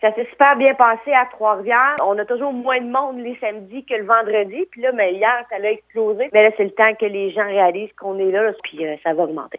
Ça s'est super bien passé à Trois-Rivières. On a toujours moins de monde les samedis que le vendredi. Puis là, mais hier, ça a explosé. Mais là, c'est le temps que les gens réalisent qu'on est là, puis euh, ça va augmenter.